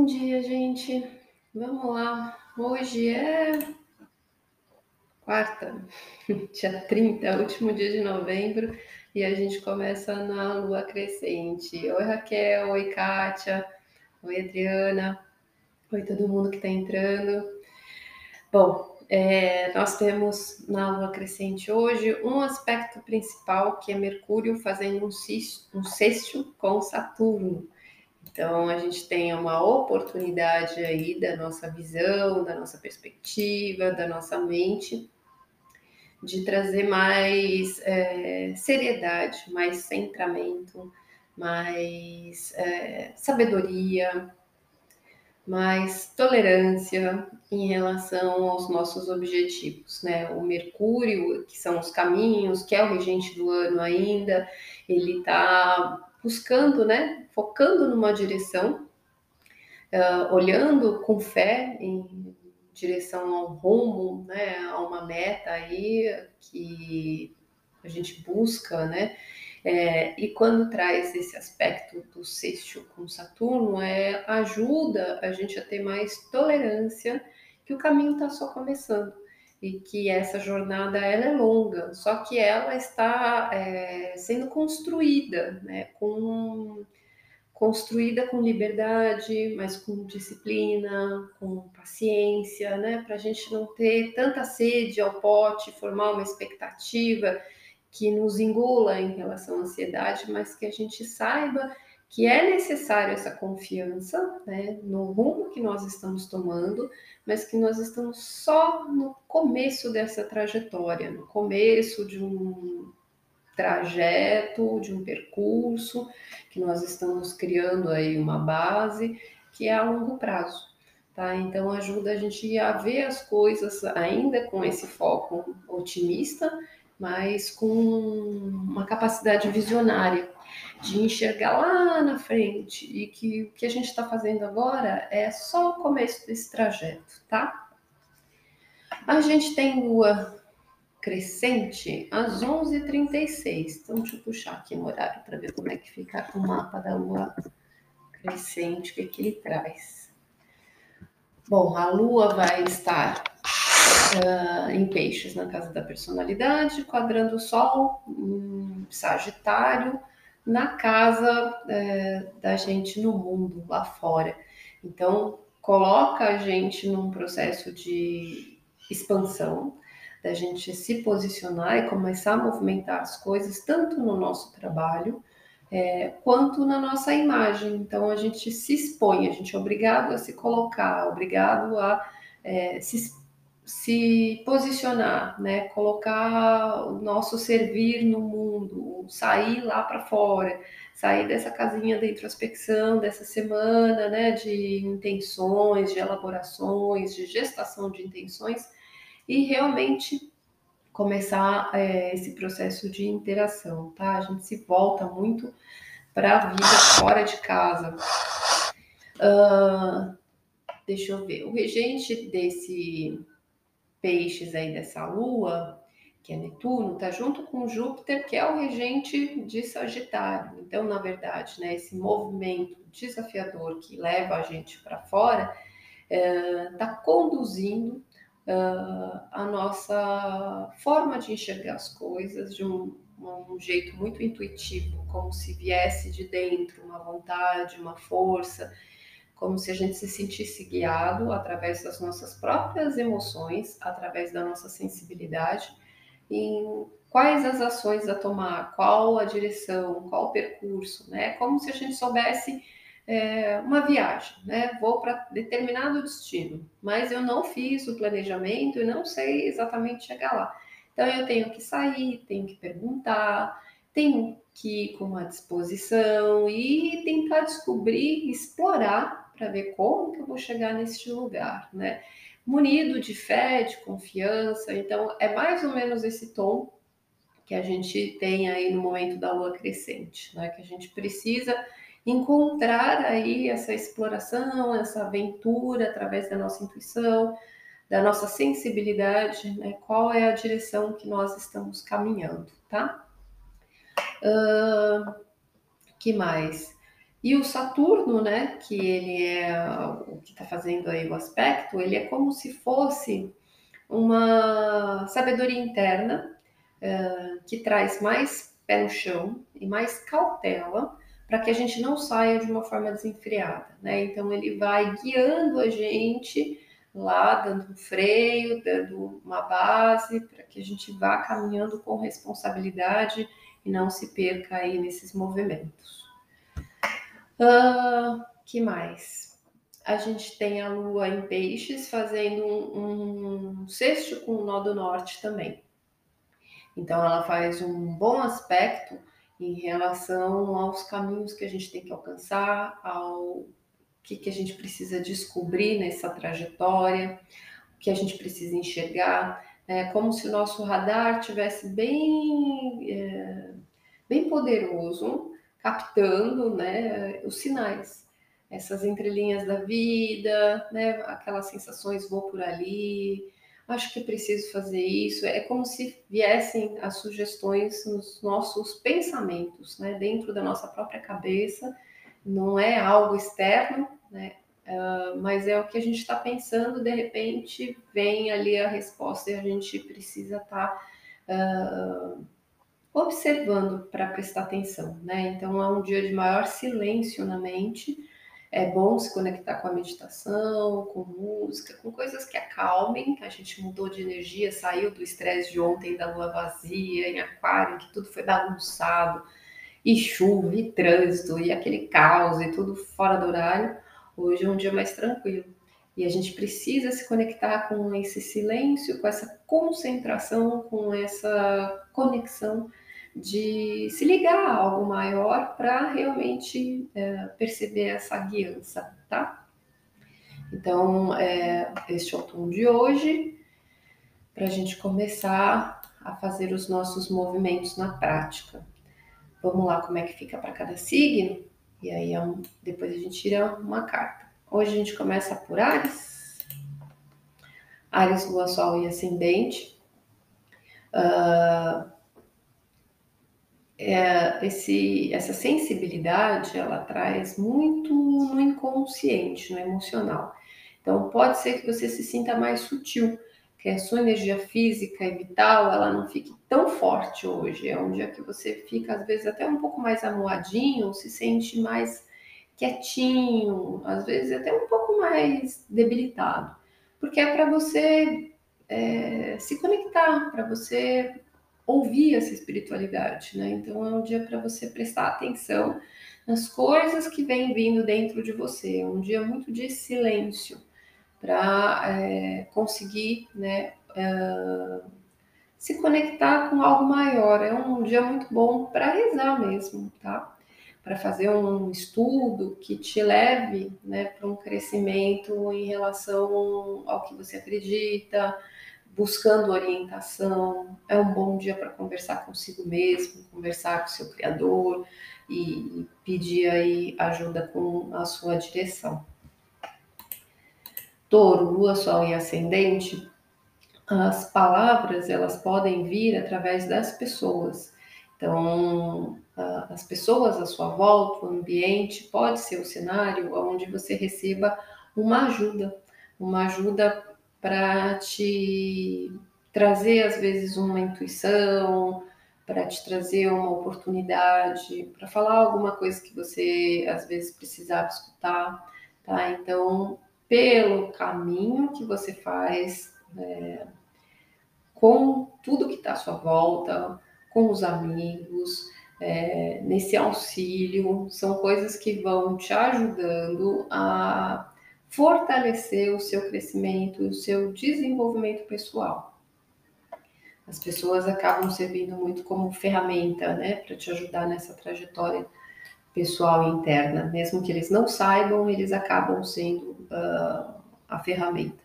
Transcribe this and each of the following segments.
Bom dia, gente. Vamos lá. Hoje é quarta, dia 30, último dia de novembro, e a gente começa na lua crescente. Oi, Raquel. Oi, Kátia. Oi, Adriana. Oi, todo mundo que está entrando. Bom, é, nós temos na lua crescente hoje um aspecto principal que é Mercúrio fazendo um, um sexto com Saturno. Então, a gente tem uma oportunidade aí da nossa visão, da nossa perspectiva, da nossa mente, de trazer mais é, seriedade, mais centramento, mais é, sabedoria, mais tolerância em relação aos nossos objetivos, né? O Mercúrio, que são os caminhos, que é o regente do ano ainda, ele está buscando, né, focando numa direção, uh, olhando com fé em direção ao rumo, né, a uma meta aí que a gente busca, né, é, e quando traz esse aspecto do sexto com Saturno, é, ajuda a gente a ter mais tolerância que o caminho está só começando e que essa jornada ela é longa, só que ela está é, sendo construída, né, com construída com liberdade, mas com disciplina, com paciência, né, para a gente não ter tanta sede ao pote, formar uma expectativa que nos engula em relação à ansiedade, mas que a gente saiba que é necessário essa confiança né, no rumo que nós estamos tomando, mas que nós estamos só no começo dessa trajetória, no começo de um trajeto, de um percurso, que nós estamos criando aí uma base que é a longo prazo. Tá? Então ajuda a gente a ver as coisas ainda com esse foco otimista, mas com uma capacidade visionária de enxergar lá na frente e que o que a gente está fazendo agora é só o começo desse trajeto, tá? A gente tem lua crescente às 11h36. Então, deixa eu puxar aqui no horário para ver como é que fica o mapa da lua crescente, o que, que ele traz. Bom, a lua vai estar uh, em peixes na casa da personalidade, quadrando o sol em Sagitário na casa é, da gente no mundo, lá fora. Então, coloca a gente num processo de expansão, da gente se posicionar e começar a movimentar as coisas, tanto no nosso trabalho, é, quanto na nossa imagem. Então, a gente se expõe, a gente é obrigado a se colocar, obrigado a é, se se posicionar, né? Colocar o nosso servir no mundo, sair lá para fora, sair dessa casinha da introspecção dessa semana, né? De intenções, de elaborações, de gestação de intenções e realmente começar é, esse processo de interação, tá? A gente se volta muito para a vida fora de casa. Uh, deixa eu ver. O regente desse peixes aí dessa lua, que é Netuno, está junto com Júpiter, que é o regente de Sagitário. Então, na verdade, né, esse movimento desafiador que leva a gente para fora está é, conduzindo uh, a nossa forma de enxergar as coisas de um, um jeito muito intuitivo, como se viesse de dentro uma vontade, uma força como se a gente se sentisse guiado através das nossas próprias emoções, através da nossa sensibilidade, em quais as ações a tomar, qual a direção, qual o percurso, né? Como se a gente soubesse é, uma viagem, né? Vou para determinado destino, mas eu não fiz o planejamento e não sei exatamente chegar lá. Então eu tenho que sair, tenho que perguntar, tenho que ir com uma disposição e tentar descobrir, explorar para ver como que eu vou chegar neste lugar, né? Munido de fé, de confiança. Então, é mais ou menos esse tom que a gente tem aí no momento da lua crescente, né? Que a gente precisa encontrar aí essa exploração, essa aventura através da nossa intuição, da nossa sensibilidade, né? Qual é a direção que nós estamos caminhando, tá? Uh, que mais? E o Saturno, né, que ele é o que está fazendo aí o aspecto, ele é como se fosse uma sabedoria interna uh, que traz mais pé no chão e mais cautela para que a gente não saia de uma forma desenfreada, né? Então ele vai guiando a gente lá, dando um freio, dando uma base para que a gente vá caminhando com responsabilidade e não se perca aí nesses movimentos. Uh, que mais? A gente tem a Lua em Peixes fazendo um, um sexto com o nó do norte também. Então ela faz um bom aspecto em relação aos caminhos que a gente tem que alcançar, ao que, que a gente precisa descobrir nessa trajetória, o que a gente precisa enxergar. É como se o nosso radar tivesse bem, é, bem poderoso, captando né, os sinais, essas entrelinhas da vida, né, aquelas sensações vou por ali, acho que preciso fazer isso. É como se viessem as sugestões nos nossos pensamentos, né, dentro da nossa própria cabeça. Não é algo externo, né, uh, mas é o que a gente está pensando. De repente vem ali a resposta e a gente precisa estar tá, uh, observando para prestar atenção, né? Então é um dia de maior silêncio na mente é bom se conectar com a meditação, com música, com coisas que acalmem. A gente mudou de energia, saiu do estresse de ontem da lua vazia, em aquário, que tudo foi bagunçado, e chuva, e trânsito, e aquele caos, e tudo fora do horário. Hoje é um dia mais tranquilo. E a gente precisa se conectar com esse silêncio, com essa concentração, com essa conexão de se ligar a algo maior para realmente é, perceber essa guiança, tá? Então, é, este é o tom de hoje, para a gente começar a fazer os nossos movimentos na prática. Vamos lá, como é que fica para cada signo? E aí, é depois a gente tira uma carta. Hoje a gente começa por Ares. Ares, Lua, Sol e Ascendente. Uh, é, esse, essa sensibilidade ela traz muito no inconsciente, no emocional. Então pode ser que você se sinta mais sutil, que a sua energia física e vital ela não fique tão forte hoje. É um dia que você fica às vezes até um pouco mais amuadinho, se sente mais quietinho, às vezes até um pouco mais debilitado, porque é para você é, se conectar, para você ouvir essa espiritualidade, né? Então é um dia para você prestar atenção nas coisas que vêm vindo dentro de você. É um dia muito de silêncio para é, conseguir, né? É, se conectar com algo maior. É um dia muito bom para rezar mesmo, tá? Para fazer um estudo que te leve, né, para um crescimento em relação ao que você acredita, buscando orientação. É um bom dia para conversar consigo mesmo, conversar com seu criador e pedir aí ajuda com a sua direção. Touro, Lua, Sol e Ascendente, as palavras elas podem vir através das pessoas. Então, as pessoas à sua volta, o ambiente, pode ser o cenário onde você receba uma ajuda, uma ajuda para te trazer, às vezes, uma intuição, para te trazer uma oportunidade, para falar alguma coisa que você, às vezes, precisava escutar, tá? Então, pelo caminho que você faz, é, com tudo que está à sua volta, com os amigos, é, nesse auxílio, são coisas que vão te ajudando a fortalecer o seu crescimento, o seu desenvolvimento pessoal. As pessoas acabam servindo muito como ferramenta, né, para te ajudar nessa trajetória pessoal interna. Mesmo que eles não saibam, eles acabam sendo uh, a ferramenta.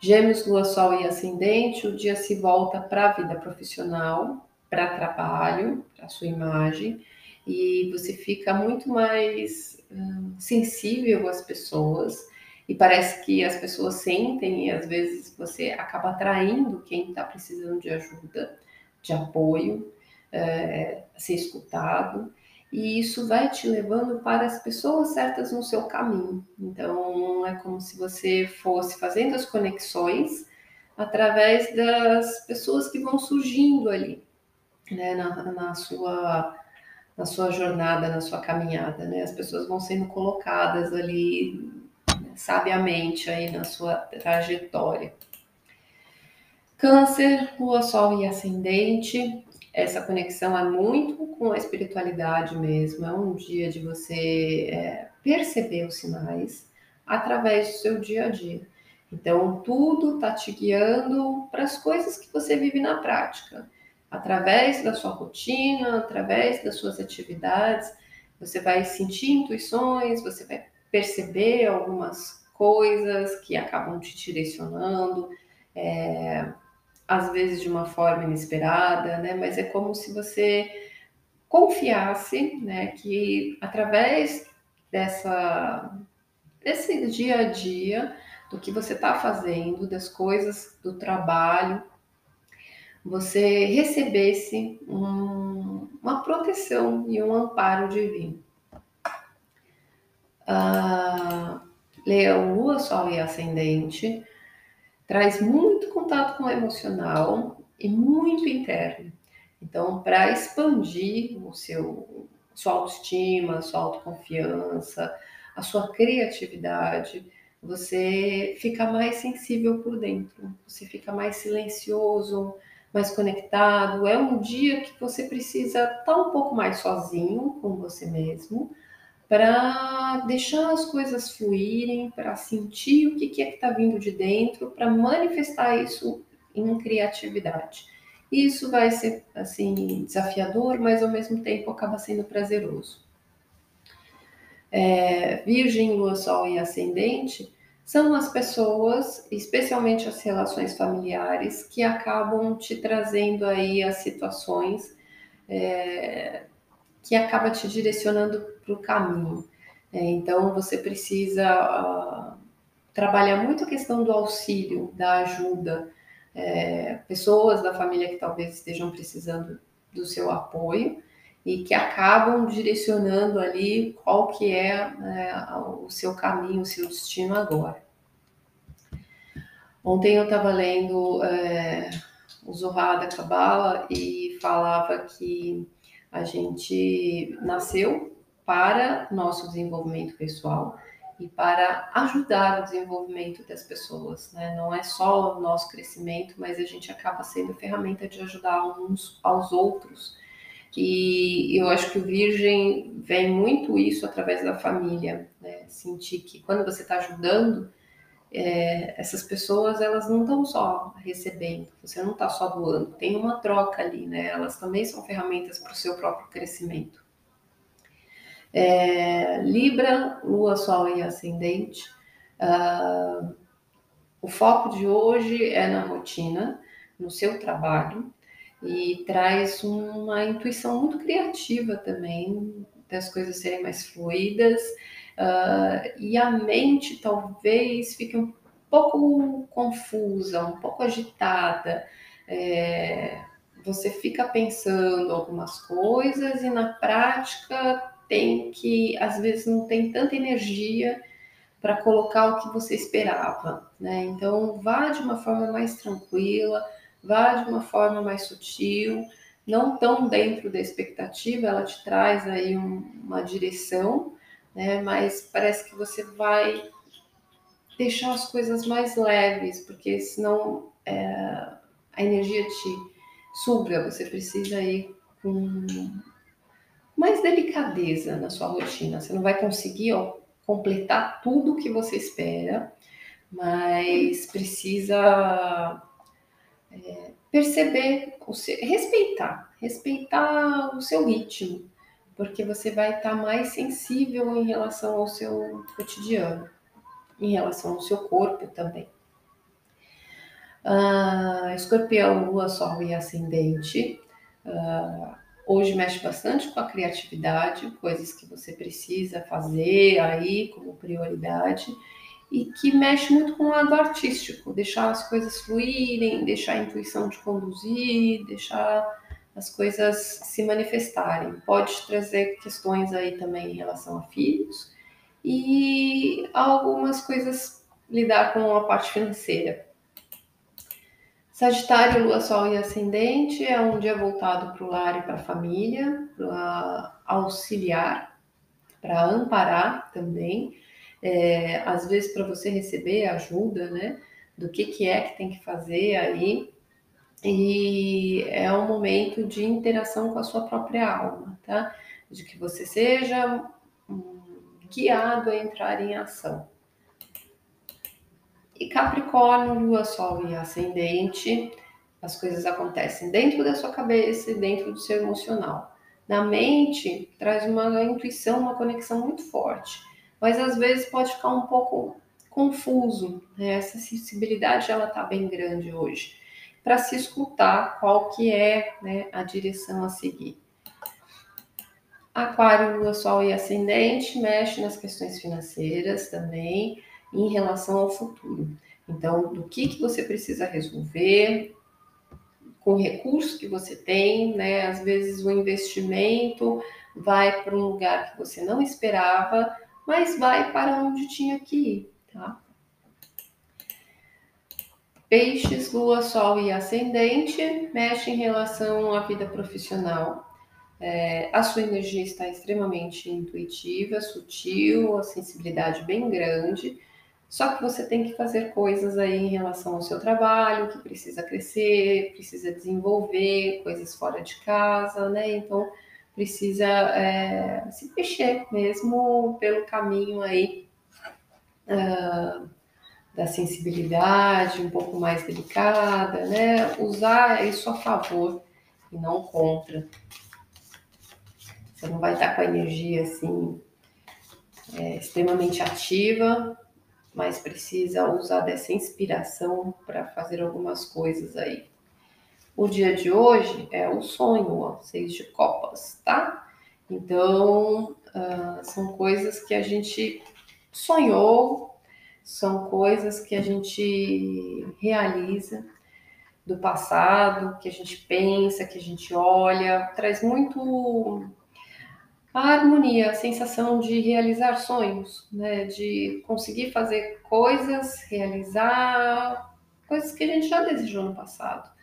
Gêmeos, Lua, Sol e Ascendente, o dia se volta para a vida profissional, para trabalho, para sua imagem, e você fica muito mais sensível às pessoas e parece que as pessoas sentem e às vezes você acaba atraindo quem está precisando de ajuda, de apoio, é, ser escutado e isso vai te levando para as pessoas certas no seu caminho. Então, é como se você fosse fazendo as conexões através das pessoas que vão surgindo ali, né, na, na sua na sua jornada, na sua caminhada, né? As pessoas vão sendo colocadas ali né, sabiamente aí na sua trajetória. Câncer, Lua, Sol e Ascendente, essa conexão é muito com a espiritualidade mesmo. É um dia de você é, perceber os sinais através do seu dia a dia. Então, tudo está te guiando para as coisas que você vive na prática através da sua rotina, através das suas atividades, você vai sentir intuições, você vai perceber algumas coisas que acabam te direcionando, é, às vezes de uma forma inesperada, né? Mas é como se você confiasse, né, que através dessa desse dia a dia, do que você está fazendo, das coisas do trabalho, você recebesse um, uma proteção e um amparo divino. Uh, Leão, Lua, Sol e Ascendente traz muito contato com o emocional e muito interno. Então, para expandir o seu sua autoestima, sua autoconfiança, a sua criatividade, você fica mais sensível por dentro, você fica mais silencioso, mais conectado. É um dia que você precisa estar um pouco mais sozinho com você mesmo, para deixar as coisas fluírem, para sentir o que é que está vindo de dentro, para manifestar isso em criatividade. Isso vai ser assim desafiador, mas ao mesmo tempo acaba sendo prazeroso. É, virgem, Lua, Sol e Ascendente são as pessoas, especialmente as relações familiares, que acabam te trazendo aí as situações é, que acaba te direcionando para o caminho. É, então você precisa uh, trabalhar muito a questão do auxílio, da ajuda, é, pessoas da família que talvez estejam precisando do seu apoio e que acabam direcionando ali qual que é, é o seu caminho, o seu destino agora. Ontem eu estava lendo é, o Zohar da Kabbalah e falava que a gente nasceu para nosso desenvolvimento pessoal e para ajudar o desenvolvimento das pessoas, né? Não é só o nosso crescimento, mas a gente acaba sendo ferramenta de ajudar uns aos outros e eu acho que o Virgem vem muito isso através da família, né? Sentir que quando você está ajudando, é, essas pessoas elas não estão só recebendo, você não está só doando, tem uma troca ali, né? Elas também são ferramentas para o seu próprio crescimento. É, Libra, Lua, Sol e Ascendente. Uh, o foco de hoje é na rotina, no seu trabalho, e traz uma intuição muito criativa também das coisas serem mais fluidas uh, e a mente talvez fique um pouco confusa, um pouco agitada. É, você fica pensando algumas coisas e na prática tem que, às vezes, não tem tanta energia para colocar o que você esperava, né? Então, vá de uma forma mais tranquila, vá de uma forma mais sutil, não tão dentro da expectativa, ela te traz aí um, uma direção, né? Mas parece que você vai deixar as coisas mais leves, porque senão é, a energia te suga, você precisa ir com mais delicadeza na sua rotina. Você não vai conseguir ó, completar tudo o que você espera, mas precisa é, perceber, o seu, respeitar, respeitar o seu ritmo, porque você vai estar mais sensível em relação ao seu cotidiano, em relação ao seu corpo também. Uh, escorpião, lua, sol e ascendente. Uh, hoje mexe bastante com a criatividade, coisas que você precisa fazer aí como prioridade e que mexe muito com o lado artístico, deixar as coisas fluírem, deixar a intuição te conduzir, deixar as coisas se manifestarem. Pode trazer questões aí também em relação a filhos e algumas coisas lidar com a parte financeira. Sagitário, Lua, Sol e Ascendente é um dia voltado para o lar e para a família, para auxiliar, para amparar também. É, às vezes para você receber ajuda, né? Do que, que é que tem que fazer aí. E é um momento de interação com a sua própria alma, tá? De que você seja guiado a entrar em ação. E Capricórnio, Lua, Sol e Ascendente, as coisas acontecem dentro da sua cabeça e dentro do seu emocional. Na mente, traz uma intuição, uma conexão muito forte, mas às vezes pode ficar um pouco confuso. Né? Essa sensibilidade ela está bem grande hoje para se escutar qual que é né, a direção a seguir. Aquário, Lua, Sol e Ascendente mexe nas questões financeiras também em relação ao futuro. Então, do que, que você precisa resolver, com o recurso que você tem, né? Às vezes o investimento vai para um lugar que você não esperava, mas vai para onde tinha que ir, tá? Peixes, Lua, Sol e Ascendente mexe em relação à vida profissional. É, a sua energia está extremamente intuitiva, sutil, a sensibilidade bem grande. Só que você tem que fazer coisas aí em relação ao seu trabalho, que precisa crescer, precisa desenvolver coisas fora de casa, né? Então precisa é, se mexer mesmo pelo caminho aí uh, da sensibilidade, um pouco mais delicada, né? Usar isso a favor e não contra. Você não vai estar com a energia assim é, extremamente ativa, mas precisa usar dessa inspiração para fazer algumas coisas aí. O dia de hoje é o sonho, ó, seis de copas, tá? Então, uh, são coisas que a gente sonhou, são coisas que a gente realiza do passado, que a gente pensa, que a gente olha, traz muito a harmonia, a sensação de realizar sonhos, né? De conseguir fazer coisas, realizar coisas que a gente já desejou no passado.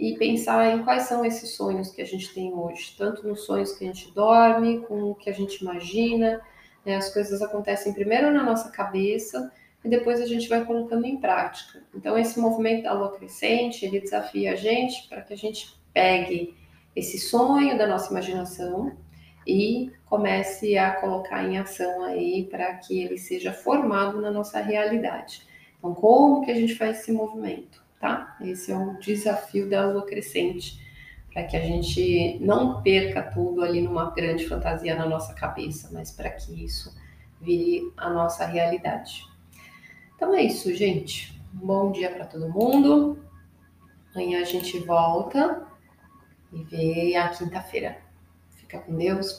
E pensar em quais são esses sonhos que a gente tem hoje, tanto nos sonhos que a gente dorme, com o que a gente imagina. Né? As coisas acontecem primeiro na nossa cabeça e depois a gente vai colocando em prática. Então, esse movimento da lua crescente, ele desafia a gente para que a gente pegue esse sonho da nossa imaginação, e comece a colocar em ação aí para que ele seja formado na nossa realidade. Então, como que a gente faz esse movimento, tá? Esse é um desafio da lua crescente, para que a gente não perca tudo ali numa grande fantasia na nossa cabeça, mas para que isso vire a nossa realidade. Então é isso, gente. Um bom dia para todo mundo. Amanhã a gente volta e vê a quinta-feira. Fica com Deus.